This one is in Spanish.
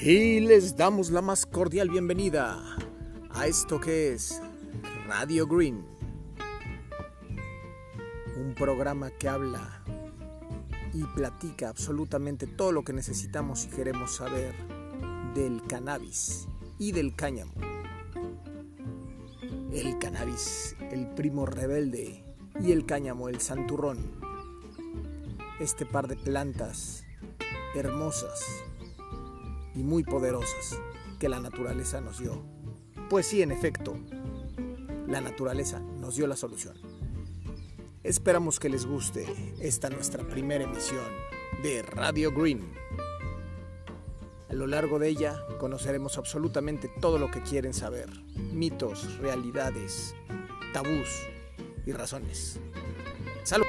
Y les damos la más cordial bienvenida a esto que es Radio Green. Un programa que habla y platica absolutamente todo lo que necesitamos y queremos saber del cannabis y del cáñamo. El cannabis, el primo rebelde, y el cáñamo, el santurrón. Este par de plantas hermosas y muy poderosas que la naturaleza nos dio. Pues sí, en efecto, la naturaleza nos dio la solución. Esperamos que les guste esta nuestra primera emisión de Radio Green. A lo largo de ella conoceremos absolutamente todo lo que quieren saber, mitos, realidades, tabús y razones. ¡Salud!